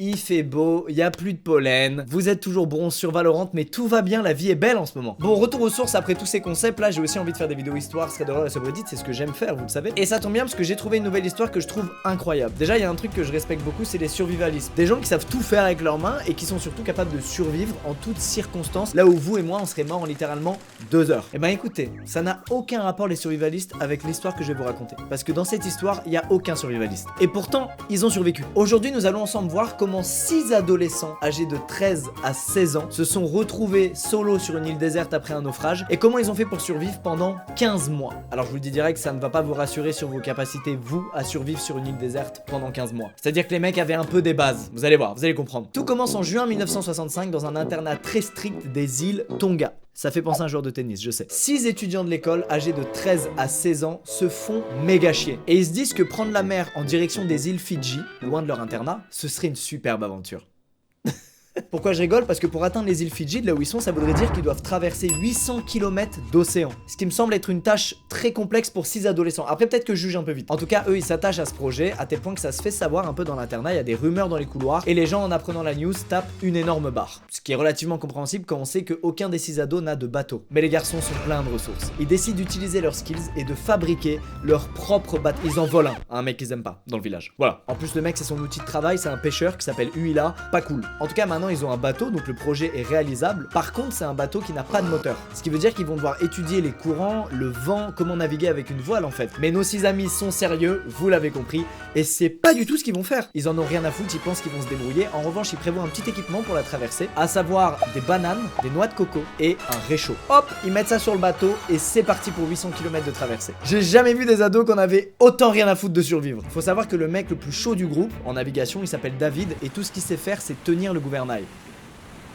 Il fait beau, il y a plus de pollen, vous êtes toujours bronze sur Valorant, mais tout va bien, la vie est belle en ce moment. Bon, retour aux sources après tous ces concepts, là j'ai aussi envie de faire des vidéos histoire, serait d'horreur et subreddit, c'est ce que j'aime faire, vous le savez. Et ça tombe bien parce que j'ai trouvé une nouvelle histoire que je trouve incroyable. Déjà, il y a un truc que je respecte beaucoup, c'est les survivalistes. Des gens qui savent tout faire avec leurs mains et qui sont surtout capables de survivre en toutes circonstances, là où vous et moi on serait morts en littéralement deux heures. Et ben écoutez, ça n'a aucun rapport les survivalistes avec l'histoire que je vais vous raconter. Parce que dans cette histoire, il y a aucun survivaliste. Et pourtant, ils ont survécu. Aujourd'hui, nous allons ensemble voir comment 6 adolescents âgés de 13 à 16 ans se sont retrouvés solo sur une île déserte après un naufrage et comment ils ont fait pour survivre pendant 15 mois. Alors je vous dis direct, ça ne va pas vous rassurer sur vos capacités, vous, à survivre sur une île déserte pendant 15 mois. C'est-à-dire que les mecs avaient un peu des bases, vous allez voir, vous allez comprendre. Tout commence en juin 1965 dans un internat très strict des îles Tonga. Ça fait penser à un joueur de tennis, je sais. Six étudiants de l'école, âgés de 13 à 16 ans, se font méga chier. Et ils se disent que prendre la mer en direction des îles Fidji, loin de leur internat, ce serait une superbe aventure. Pourquoi je rigole Parce que pour atteindre les îles Fidji, de là où ils sont, ça voudrait dire qu'ils doivent traverser 800 km d'océan. Ce qui me semble être une tâche très complexe pour 6 adolescents. Après, peut-être que je juge un peu vite. En tout cas, eux, ils s'attachent à ce projet, à tel point que ça se fait savoir un peu dans l'internat. Il y a des rumeurs dans les couloirs, et les gens, en apprenant la news, tapent une énorme barre. Ce qui est relativement compréhensible quand on sait qu'aucun des 6 ados n'a de bateau. Mais les garçons sont pleins de ressources. Ils décident d'utiliser leurs skills et de fabriquer leur propre bateau. Ils en volent un, un mec qu'ils aiment pas, dans le village. Voilà. En plus, le mec, c'est son outil de travail, c'est un pêcheur qui s'appelle Uila. Pas cool. En tout cas, maintenant, ils ont un bateau, donc le projet est réalisable. Par contre, c'est un bateau qui n'a pas de moteur. Ce qui veut dire qu'ils vont devoir étudier les courants, le vent, comment naviguer avec une voile en fait. Mais nos six amis sont sérieux, vous l'avez compris, et c'est pas du tout ce qu'ils vont faire. Ils en ont rien à foutre, ils pensent qu'ils vont se débrouiller. En revanche, ils prévoient un petit équipement pour la traversée, à savoir des bananes, des noix de coco et un réchaud. Hop, ils mettent ça sur le bateau et c'est parti pour 800 km de traversée. J'ai jamais vu des ados qu'on avait autant rien à foutre de survivre. Faut savoir que le mec le plus chaud du groupe en navigation, il s'appelle David et tout ce qu'il sait faire, c'est tenir le gouvernail. い。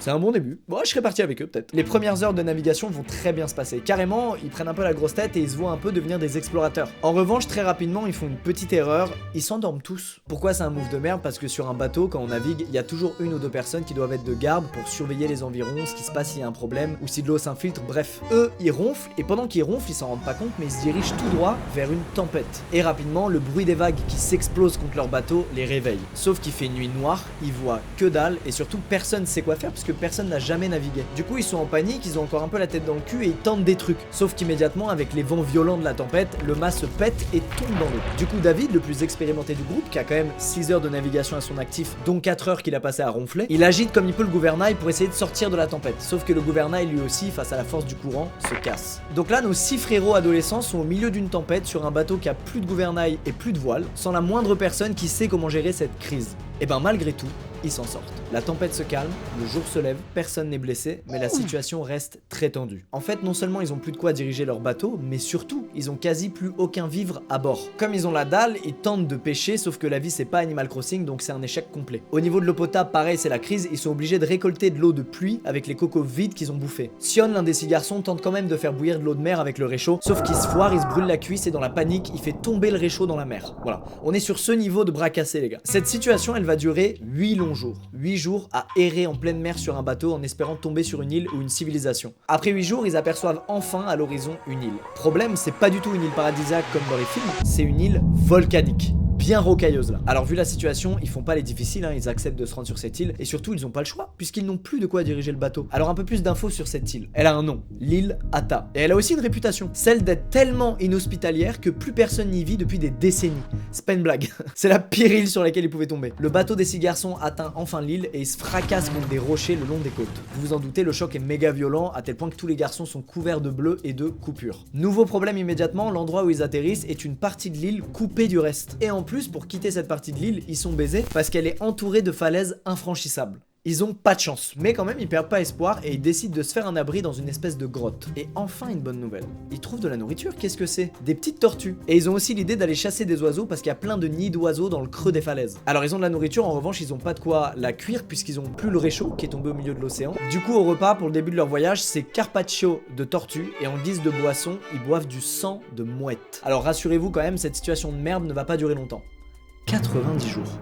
C'est un bon début. Bon, je serais parti avec eux peut-être. Les premières heures de navigation vont très bien se passer. Carrément, ils prennent un peu la grosse tête et ils se voient un peu devenir des explorateurs. En revanche, très rapidement, ils font une petite erreur. Ils s'endorment tous. Pourquoi c'est un move de merde? Parce que sur un bateau, quand on navigue, il y a toujours une ou deux personnes qui doivent être de garde pour surveiller les environs, ce qui se passe s'il y a un problème ou si de l'eau s'infiltre. Bref, eux, ils ronflent et pendant qu'ils ronflent, ils s'en rendent pas compte, mais ils se dirigent tout droit vers une tempête. Et rapidement, le bruit des vagues qui s'explosent contre leur bateau les réveille. Sauf qu'il fait nuit noire, ils voient que dalle et surtout personne sait quoi faire parce que personne n'a jamais naviguer. Du coup, ils sont en panique, ils ont encore un peu la tête dans le cul et ils tentent des trucs. Sauf qu'immédiatement, avec les vents violents de la tempête, le mât se pète et tombe dans l'eau. Du coup, David, le plus expérimenté du groupe, qui a quand même 6 heures de navigation à son actif, dont 4 heures qu'il a passé à ronfler, il agite comme il peut le gouvernail pour essayer de sortir de la tempête. Sauf que le gouvernail, lui aussi, face à la force du courant, se casse. Donc là, nos 6 frérots adolescents sont au milieu d'une tempête sur un bateau qui a plus de gouvernail et plus de voile, sans la moindre personne qui sait comment gérer cette crise. Et ben malgré tout, ils s'en sortent. La tempête se calme, le jour se lève, personne n'est blessé, mais la situation reste très tendue. En fait, non seulement ils ont plus de quoi diriger leur bateau, mais surtout, ils ont quasi plus aucun vivre à bord. Comme ils ont la dalle, ils tentent de pêcher, sauf que la vie c'est pas Animal Crossing, donc c'est un échec complet. Au niveau de l'eau potable, pareil, c'est la crise, ils sont obligés de récolter de l'eau de pluie avec les cocos vides qu'ils ont bouffés. Sion, l'un des six garçons, tente quand même de faire bouillir de l'eau de mer avec le réchaud, sauf qu'il se foire, il se brûle la cuisse et dans la panique, il fait tomber le réchaud dans la mer. Voilà, on est sur ce niveau de bras cassés les gars. Cette situation, elle va durer 8 longs jours. 8 jours à errer en pleine mer sur un bateau en espérant tomber sur une île ou une civilisation. Après 8 jours, ils aperçoivent enfin à l'horizon une île. Problème, c'est pas du tout une île paradisiaque comme dans les films, c'est une île volcanique bien rocailleuse là. Alors vu la situation, ils font pas les difficiles, hein, ils acceptent de se rendre sur cette île, et surtout ils ont pas le choix, puisqu'ils n'ont plus de quoi diriger le bateau. Alors un peu plus d'infos sur cette île. Elle a un nom, l'île Ata. Et elle a aussi une réputation, celle d'être tellement inhospitalière que plus personne n'y vit depuis des décennies. C'est pas une blague, c'est la pire île sur laquelle ils pouvaient tomber. Le bateau des six garçons atteint enfin l'île et il se fracasse contre des rochers le long des côtes. Vous vous en doutez, le choc est méga violent, à tel point que tous les garçons sont couverts de bleu et de coupures. Nouveau problème immédiatement, l'endroit où ils atterrissent est une partie de l'île coupée du reste. Et en plus, pour quitter cette partie de l'île, ils sont baisés parce qu'elle est entourée de falaises infranchissables. Ils ont pas de chance, mais quand même ils perdent pas espoir et ils décident de se faire un abri dans une espèce de grotte. Et enfin une bonne nouvelle, ils trouvent de la nourriture, qu'est-ce que c'est? Des petites tortues. Et ils ont aussi l'idée d'aller chasser des oiseaux parce qu'il y a plein de nids d'oiseaux dans le creux des falaises. Alors ils ont de la nourriture, en revanche ils ont pas de quoi la cuire puisqu'ils ont plus le réchaud qui est tombé au milieu de l'océan. Du coup au repas pour le début de leur voyage c'est carpaccio de tortue et en guise de boisson ils boivent du sang de mouette. Alors rassurez-vous quand même, cette situation de merde ne va pas durer longtemps. 90 jours.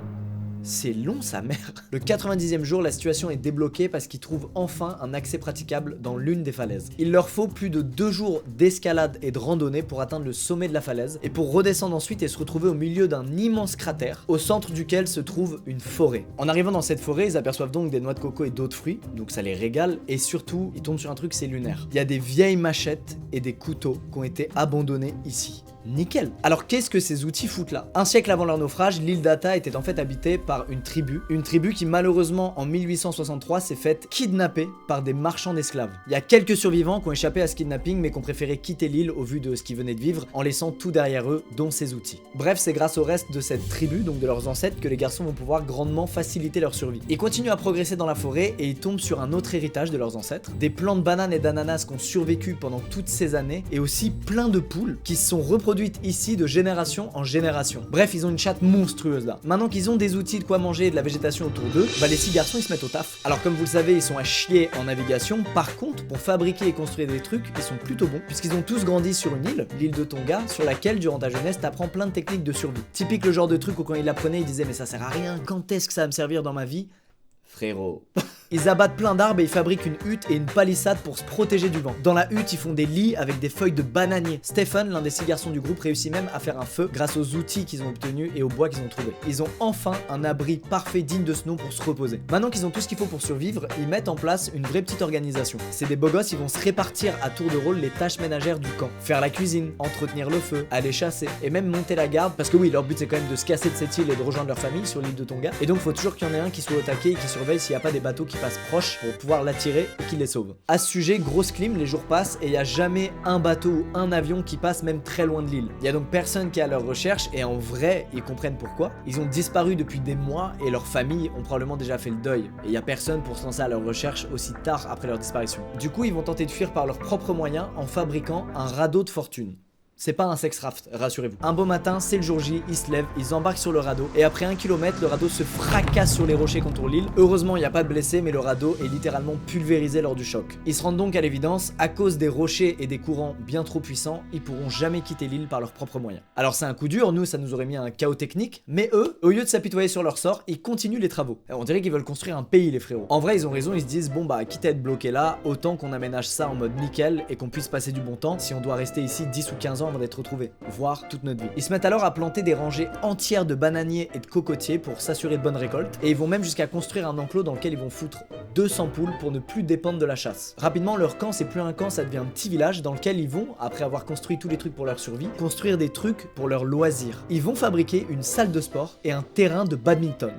C'est long sa mère. Le 90e jour, la situation est débloquée parce qu'ils trouvent enfin un accès praticable dans l'une des falaises. Il leur faut plus de deux jours d'escalade et de randonnée pour atteindre le sommet de la falaise et pour redescendre ensuite et se retrouver au milieu d'un immense cratère au centre duquel se trouve une forêt. En arrivant dans cette forêt, ils aperçoivent donc des noix de coco et d'autres fruits, donc ça les régale et surtout, ils tombent sur un truc c'est lunaire. Il y a des vieilles machettes et des couteaux qui ont été abandonnés ici. Nickel. Alors qu'est-ce que ces outils foutent là? Un siècle avant leur naufrage, l'île d'Ata était en fait habitée par une tribu, une tribu qui malheureusement en 1863 s'est faite kidnapper par des marchands d'esclaves. Il y a quelques survivants qui ont échappé à ce kidnapping mais qui ont préféré quitter l'île au vu de ce qu'ils venaient de vivre en laissant tout derrière eux, dont ces outils. Bref, c'est grâce au reste de cette tribu, donc de leurs ancêtres, que les garçons vont pouvoir grandement faciliter leur survie. Ils continuent à progresser dans la forêt et ils tombent sur un autre héritage de leurs ancêtres, des plants de bananes et d'ananas qui ont survécu pendant toutes ces années et aussi plein de poules qui se sont reproduites ici de génération en génération. Bref, ils ont une chatte monstrueuse là. Maintenant qu'ils ont des outils de quoi manger et de la végétation autour d'eux, bah les six garçons ils se mettent au taf. Alors comme vous le savez, ils sont à chier en navigation. Par contre, pour fabriquer et construire des trucs, ils sont plutôt bons puisqu'ils ont tous grandi sur une île, l'île de Tonga, sur laquelle durant ta jeunesse t'apprends plein de techniques de survie. Typique le genre de truc où quand ils l'apprenaient, ils disaient mais ça sert à rien, quand est-ce que ça va me servir dans ma vie? Frérot. Ils abattent plein d'arbres et ils fabriquent une hutte et une palissade pour se protéger du vent. Dans la hutte, ils font des lits avec des feuilles de bananier. Stephen, l'un des six garçons du groupe, réussit même à faire un feu grâce aux outils qu'ils ont obtenus et au bois qu'ils ont trouvé. Ils ont enfin un abri parfait digne de ce nom pour se reposer. Maintenant qu'ils ont tout ce qu'il faut pour survivre, ils mettent en place une vraie petite organisation. C'est des beaux gosses, ils vont se répartir à tour de rôle les tâches ménagères du camp. Faire la cuisine, entretenir le feu, aller chasser et même monter la garde parce que oui, leur but c'est quand même de se casser de cette île et de rejoindre leur famille sur l'île de Tonga. Et donc faut toujours qu'il y en ait un qui soit au taquet et qui surveille s'il n'y a pas des bateaux qui proches pour pouvoir l'attirer et qu'il les sauve. À ce sujet, grosse clim, les jours passent et il n'y a jamais un bateau ou un avion qui passe même très loin de l'île. Il y a donc personne qui est à leur recherche et en vrai, ils comprennent pourquoi. Ils ont disparu depuis des mois et leurs familles ont probablement déjà fait le deuil. Et il n'y a personne pour se lancer à leur recherche aussi tard après leur disparition. Du coup, ils vont tenter de fuir par leurs propres moyens en fabriquant un radeau de fortune. C'est pas un sex raft, rassurez-vous. Un beau matin, c'est le jour J, ils se lèvent, ils embarquent sur le radeau, et après un kilomètre, le radeau se fracasse sur les rochers contre l'île. Heureusement, il n'y a pas de blessés, mais le radeau est littéralement pulvérisé lors du choc. Ils se rendent donc à l'évidence, à cause des rochers et des courants bien trop puissants, ils pourront jamais quitter l'île par leurs propres moyens. Alors c'est un coup dur, nous ça nous aurait mis un chaos technique, mais eux, au lieu de s'apitoyer sur leur sort, ils continuent les travaux. On dirait qu'ils veulent construire un pays les frérots. En vrai, ils ont raison, ils se disent bon bah quitte à être bloqué là, autant qu'on aménage ça en mode nickel et qu'on puisse passer du bon temps si on doit rester ici 10 ou 15 ans d'être retrouvé voire toute notre vie. Ils se mettent alors à planter des rangées entières de bananiers et de cocotiers pour s'assurer de bonnes récoltes, et ils vont même jusqu'à construire un enclos dans lequel ils vont foutre 200 poules pour ne plus dépendre de la chasse. Rapidement, leur camp, c'est plus un camp, ça devient un petit village dans lequel ils vont, après avoir construit tous les trucs pour leur survie, construire des trucs pour leur loisir. Ils vont fabriquer une salle de sport et un terrain de badminton.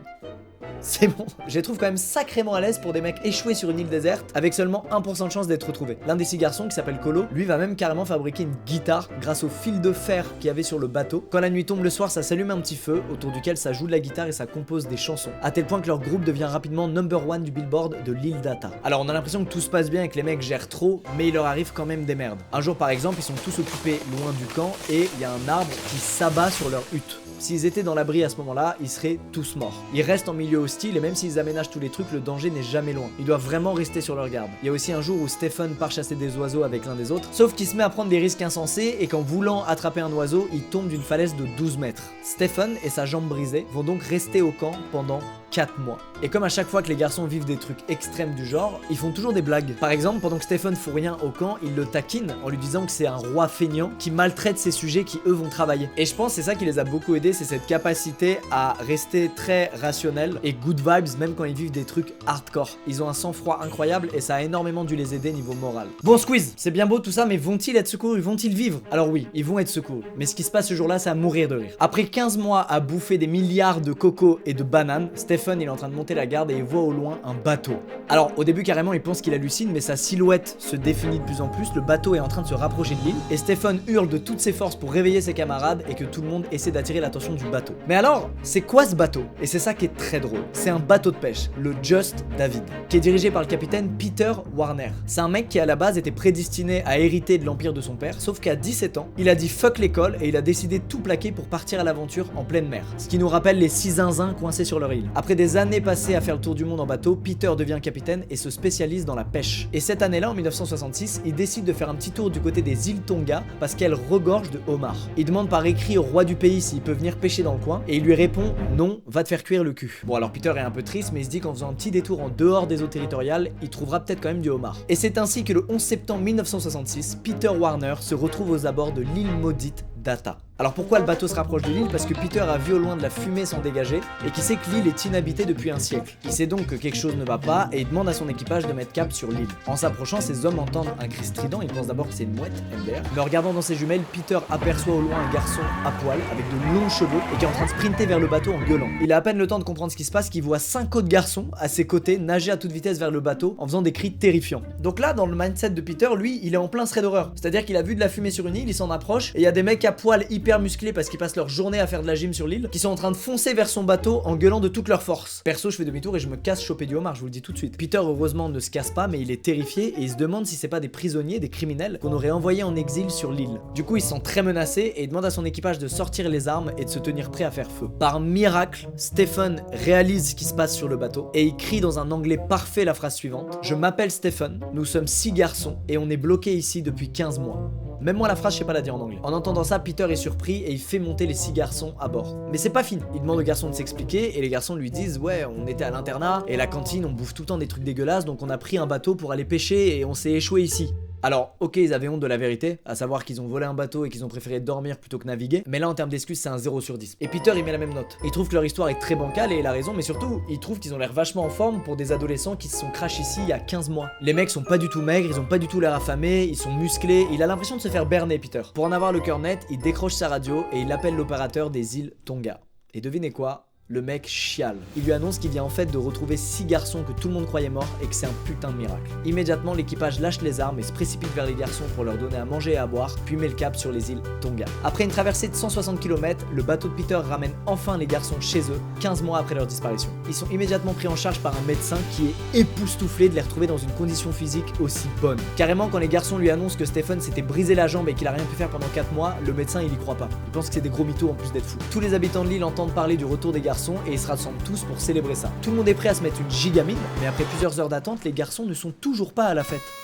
C'est bon. Je les trouve quand même sacrément à l'aise pour des mecs échoués sur une île déserte avec seulement 1% de chance d'être retrouvés. L'un des six garçons qui s'appelle Colo, lui va même carrément fabriquer une guitare grâce au fil de fer qu'il y avait sur le bateau. Quand la nuit tombe le soir, ça s'allume un petit feu autour duquel ça joue de la guitare et ça compose des chansons. À tel point que leur groupe devient rapidement number one du billboard de l'île Data. Alors on a l'impression que tout se passe bien et que les mecs gèrent trop, mais il leur arrive quand même des merdes. Un jour par exemple, ils sont tous occupés loin du camp et il y a un arbre qui s'abat sur leur hutte. S'ils étaient dans l'abri à ce moment-là, ils seraient tous morts. Ils restent en milieu hostile et même s'ils aménagent tous les trucs, le danger n'est jamais loin. Ils doivent vraiment rester sur leur garde. Il y a aussi un jour où Stephen part chasser des oiseaux avec l'un des autres, sauf qu'il se met à prendre des risques insensés et qu'en voulant attraper un oiseau, il tombe d'une falaise de 12 mètres. Stephen et sa jambe brisée vont donc rester au camp pendant 4 mois. Et comme à chaque fois que les garçons vivent des trucs extrêmes du genre, ils font toujours des blagues. Par exemple, pendant que Stephen fout rien au camp, il le taquine en lui disant que c'est un roi feignant qui maltraite ses sujets qui eux vont travailler. Et je pense c'est ça qui les a beaucoup aidés, c'est cette capacité à rester très rationnel et good vibes même quand ils vivent des trucs hardcore. Ils ont un sang-froid incroyable et ça a énormément dû les aider niveau moral. Bon squeeze, c'est bien beau tout ça, mais vont-ils être secourus? Vont-ils vivre? Alors oui, ils vont être secourus. Mais ce qui se passe ce jour-là, c'est à mourir de rire. Après 15 mois à bouffer des milliards de cocos et de bananes, Stephen il est en train de monter la garde et il voit au loin un bateau. Alors au début carrément il pense qu'il hallucine mais sa silhouette se définit de plus en plus, le bateau est en train de se rapprocher de l'île et Stephen hurle de toutes ses forces pour réveiller ses camarades et que tout le monde essaie d'attirer l'attention du bateau. Mais alors, c'est quoi ce bateau? Et c'est ça qui est très drôle. C'est un bateau de pêche, le Just David, qui est dirigé par le capitaine Peter Warner. C'est un mec qui à la base était prédestiné à hériter de l'empire de son père, sauf qu'à 17 ans, il a dit fuck l'école et il a décidé de tout plaquer pour partir à l'aventure en pleine mer. Ce qui nous rappelle les six zinzins coincés sur leur île. Après Après des années passées à faire le tour du monde en bateau, Peter devient capitaine et se spécialise dans la pêche. Et cette année-là, en 1966, il décide de faire un petit tour du côté des îles Tonga parce qu'elles regorgent de homards. Il demande par écrit au roi du pays s'il peut venir pêcher dans le coin et il lui répond non, va te faire cuire le cul. Bon alors Peter est un peu triste mais il se dit qu'en faisant un petit détour en dehors des eaux territoriales, il trouvera peut-être quand même du homard. Et c'est ainsi que le 11 septembre 1966, Peter Warner se retrouve aux abords de l'île maudite d'Ata. Alors pourquoi le bateau se rapproche de l'île Parce que Peter a vu au loin de la fumée s'en dégager et qu'il sait que l'île est inhabitée depuis un siècle. Il sait donc que quelque chose ne va pas et il demande à son équipage de mettre cap sur l'île. En s'approchant, ces hommes entendent un cri strident, ils pensent d'abord que c'est une mouette, MDR. Mais en regardant dans ses jumelles, Peter aperçoit au loin un garçon à poil avec de longs cheveux et qui est en train de sprinter vers le bateau en gueulant. Il a à peine le temps de comprendre ce qui se passe qu'il voit cinq autres garçons à ses côtés nager à toute vitesse vers le bateau en faisant des cris terrifiants. Donc là, dans le mindset de Peter, lui, il est en plein thread d'horreur. C'est-à-dire qu'il a vu de la fumée sur une île, il s'en approche et il y a des mecs à poil hyper musclés parce qu'ils passent leur journée à faire de la gym sur l'île, qui sont en train de foncer vers son bateau en gueulant de toute leur force. Perso, je fais demi-tour et je me casse choper du homard, je vous le dis tout de suite. Peter, heureusement, ne se casse pas, mais il est terrifié et il se demande si c'est pas des prisonniers, des criminels qu'on aurait envoyés en exil sur l'île. Du coup, il se sent très menacé et demande à son équipage de sortir les armes et de se tenir prêt à faire feu. Par miracle, Stephen réalise ce qui se passe sur le bateau et il crie dans un anglais parfait la phrase suivante Je m'appelle Stephen, nous sommes six garçons et on est bloqués ici depuis 15 mois. Même moi la phrase je sais pas la dire en anglais. En entendant ça, Peter est surpris et il fait monter les six garçons à bord. Mais c'est pas fini. Il demande aux garçons de s'expliquer et les garçons lui disent ouais on était à l'internat et la cantine on bouffe tout le temps des trucs dégueulasses donc on a pris un bateau pour aller pêcher et on s'est échoué ici. Alors, ok, ils avaient honte de la vérité, à savoir qu'ils ont volé un bateau et qu'ils ont préféré dormir plutôt que naviguer, mais là en termes d'excuses, c'est un 0 sur 10. Et Peter, il met la même note. Il trouve que leur histoire est très bancale et il a raison, mais surtout, il trouve qu'ils ont l'air vachement en forme pour des adolescents qui se sont crash ici il y a 15 mois. Les mecs sont pas du tout maigres, ils ont pas du tout l'air affamés, ils sont musclés, il a l'impression de se faire berner, Peter. Pour en avoir le cœur net, il décroche sa radio et il appelle l'opérateur des îles Tonga. Et devinez quoi? Le mec chiale. Il lui annonce qu'il vient en fait de retrouver six garçons que tout le monde croyait morts et que c'est un putain de miracle. Immédiatement, l'équipage lâche les armes et se précipite vers les garçons pour leur donner à manger et à boire, puis met le cap sur les îles Tonga. Après une traversée de 160 km, le bateau de Peter ramène enfin les garçons chez eux, 15 mois après leur disparition. Ils sont immédiatement pris en charge par un médecin qui est époustouflé de les retrouver dans une condition physique aussi bonne. Carrément, quand les garçons lui annoncent que Stephen s'était brisé la jambe et qu'il a rien pu faire pendant 4 mois, le médecin il y croit pas. Il pense que c'est des gros mythos en plus d'être fou. Tous les habitants de l'île entendent parler du retour des garçons et ils se rassemblent tous pour célébrer ça. Tout le monde est prêt à se mettre une gigamine, mais après plusieurs heures d'attente, les garçons ne sont toujours pas à la fête.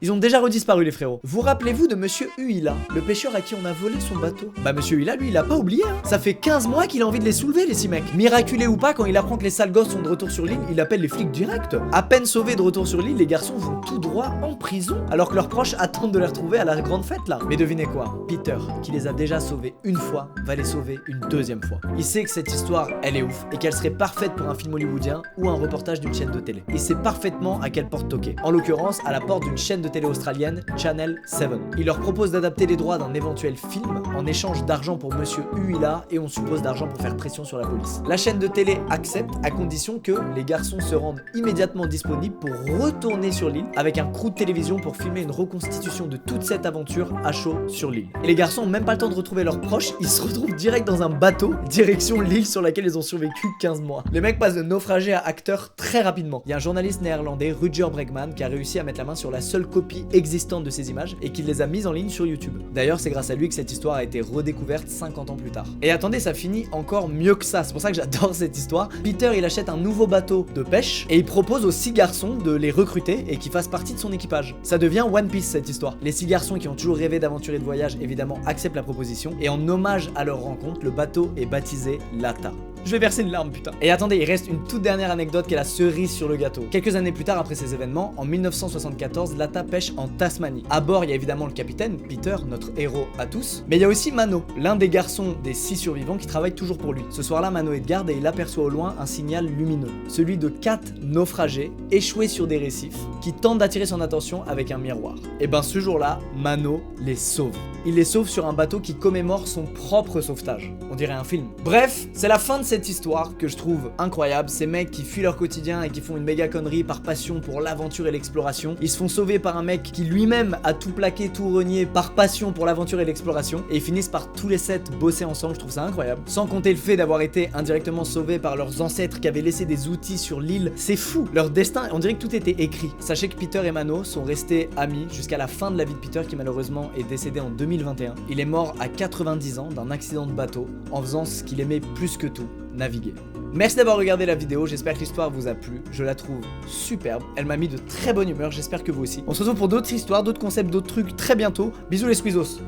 Ils ont déjà redisparu les frérots. Vous rappelez-vous de Monsieur Huila, le pêcheur à qui on a volé son bateau? Bah Monsieur Huila, lui, il a pas oublié. Hein. Ça fait 15 mois qu'il a envie de les soulever, les six mecs. Miraculé ou pas, quand il apprend que les sales gosses sont de retour sur l'île, il appelle les flics direct. À peine sauvés de retour sur l'île, les garçons vont tout droit en prison, alors que leurs proches attendent de les retrouver à la grande fête là. Mais devinez quoi? Peter, qui les a déjà sauvés une fois, va les sauver une deuxième fois. Il sait que cette histoire, elle est ouf, et qu'elle serait parfaite pour un film hollywoodien ou un reportage d'une chaîne de télé. Il sait parfaitement à quelle porte toquer. En l'occurrence, à la porte d'une chaîne de télé australienne, Channel 7. Il leur propose d'adapter les droits d'un éventuel film en échange d'argent pour Monsieur Huila et on suppose d'argent pour faire pression sur la police. La chaîne de télé accepte à condition que les garçons se rendent immédiatement disponibles pour retourner sur l'île avec un crew de télévision pour filmer une reconstitution de toute cette aventure à chaud sur l'île. Et les garçons ont même pas le temps de retrouver leurs proches, ils se retrouvent direct dans un bateau direction l'île sur laquelle ils ont survécu 15 mois. Les mecs passent de naufragés à acteurs très rapidement. Il y a un journaliste néerlandais, Rutger Bregman, qui a réussi à mettre la main sur la seule copie existante de ces images et qui les a mises en ligne sur YouTube. D'ailleurs, c'est grâce à lui que cette histoire a été redécouverte 50 ans plus tard. Et attendez, ça finit encore mieux que ça. C'est pour ça que j'adore cette histoire. Peter, il achète un nouveau bateau de pêche et il propose aux six garçons de les recruter et qu'ils fassent partie de son équipage. Ça devient One Piece cette histoire. Les six garçons qui ont toujours rêvé d'aventure et de voyage, évidemment, acceptent la proposition et en hommage à leur rencontre, le bateau est baptisé Lata. Je vais verser une larme, putain. Et attendez, il reste une toute dernière anecdote qui est la cerise sur le gâteau. Quelques années plus tard, après ces événements, en 1974, Lata pêche en Tasmanie. À bord, il y a évidemment le capitaine, Peter, notre héros à tous, mais il y a aussi Mano, l'un des garçons des six survivants qui travaille toujours pour lui. Ce soir-là, Mano est de garde et il aperçoit au loin un signal lumineux, celui de quatre naufragés échoués sur des récifs qui tentent d'attirer son attention avec un miroir. Et ben ce jour-là, Mano les sauve. Il les sauve sur un bateau qui commémore son propre sauvetage. On dirait un film. Bref, c'est la fin de cette histoire que je trouve incroyable. Ces mecs qui fuient leur quotidien et qui font une méga connerie par passion pour l'aventure et l'exploration. Ils se font sauver par un mec qui lui-même a tout plaqué, tout renié par passion pour l'aventure et l'exploration. Et ils finissent par tous les sept bosser ensemble. Je trouve ça incroyable. Sans compter le fait d'avoir été indirectement sauvés par leurs ancêtres qui avaient laissé des outils sur l'île. C'est fou. Leur destin, on dirait que tout était écrit. Sachez que Peter et Mano sont restés amis jusqu'à la fin de la vie de Peter qui malheureusement est décédé en 2021. Il est mort à 90 ans d'un accident de bateau en faisant ce qu'il aimait plus que tout, naviguer. Merci d'avoir regardé la vidéo, j'espère que l'histoire vous a plu, je la trouve superbe, elle m'a mis de très bonne humeur, j'espère que vous aussi. On se retrouve pour d'autres histoires, d'autres concepts, d'autres trucs très bientôt. Bisous les squeezos